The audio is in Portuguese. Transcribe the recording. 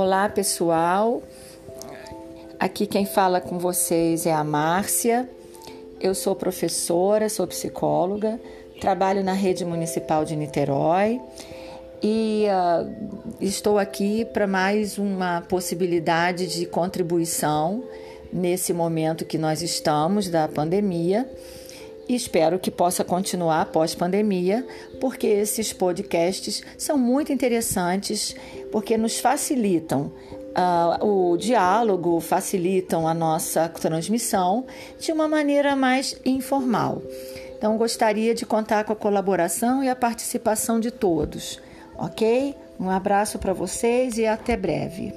Olá, pessoal. Aqui quem fala com vocês é a Márcia. Eu sou professora, sou psicóloga, trabalho na rede municipal de Niterói e uh, estou aqui para mais uma possibilidade de contribuição nesse momento que nós estamos da pandemia e espero que possa continuar pós-pandemia, porque esses podcasts são muito interessantes, porque nos facilitam uh, o diálogo, facilitam a nossa transmissão de uma maneira mais informal. Então, gostaria de contar com a colaboração e a participação de todos, ok? Um abraço para vocês e até breve.